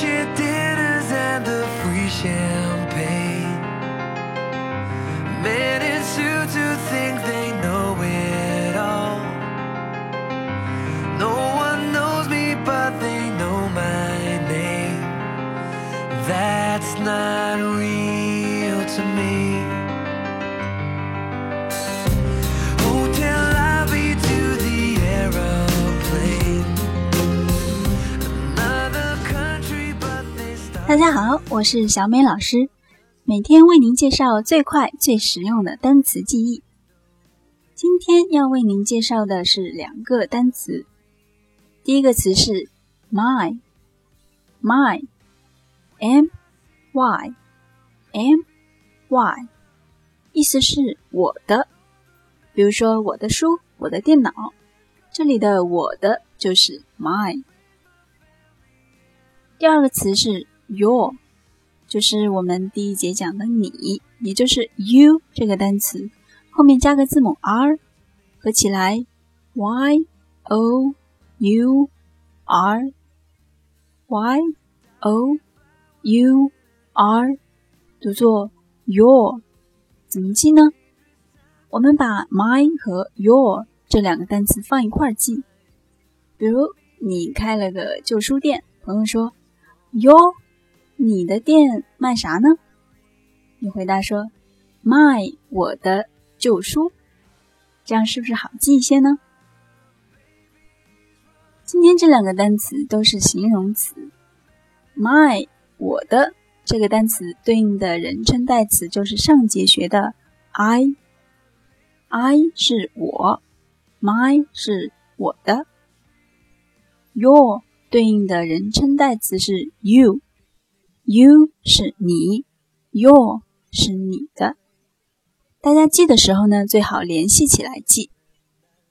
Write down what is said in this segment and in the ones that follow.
Dinners and the free champagne. Men in suits who think they know it all. No one knows me, but they know my name. That's not real to me. 大家好，我是小美老师，每天为您介绍最快最实用的单词记忆。今天要为您介绍的是两个单词，第一个词是 my，my，m y m y，意思是我的，比如说我的书、我的电脑，这里的我的就是 my。第二个词是 your，就是我们第一节讲的你，也就是 you 这个单词，后面加个字母 r，合起来 y o u r y o u r，读作 your，怎么记呢？我们把 my 和 your 这两个单词放一块儿记。比如你开了个旧书店，朋友说。your，你的店卖啥呢？你回答说：“卖我的旧书。”这样是不是好记一些呢？今天这两个单词都是形容词。，“My，我的这个单词对应的人称代词就是上节学的 I。I 是我，my 是我的。Your 对应的人称代词是 You You 是你，your 是你的。大家记的时候呢，最好联系起来记。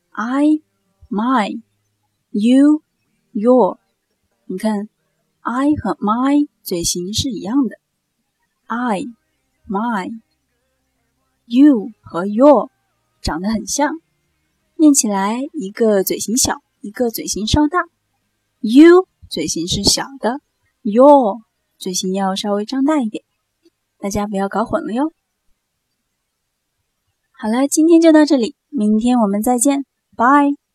I my you your，你看 I 和 my 嘴型是一样的。I my you 和 your 长得很像，念起来一个嘴型小，一个嘴型稍大。you 嘴型是小的，your 嘴型要稍微张大一点，大家不要搞混了哟。好了，今天就到这里，明天我们再见，拜。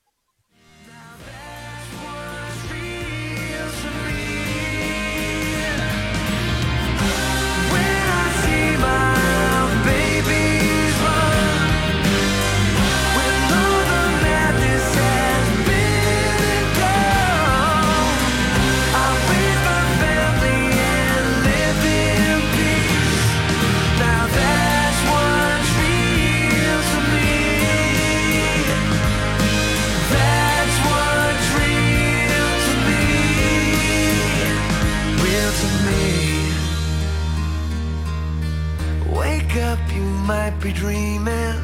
You might be dreaming.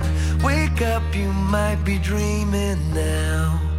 Wake up, you might be dreaming now.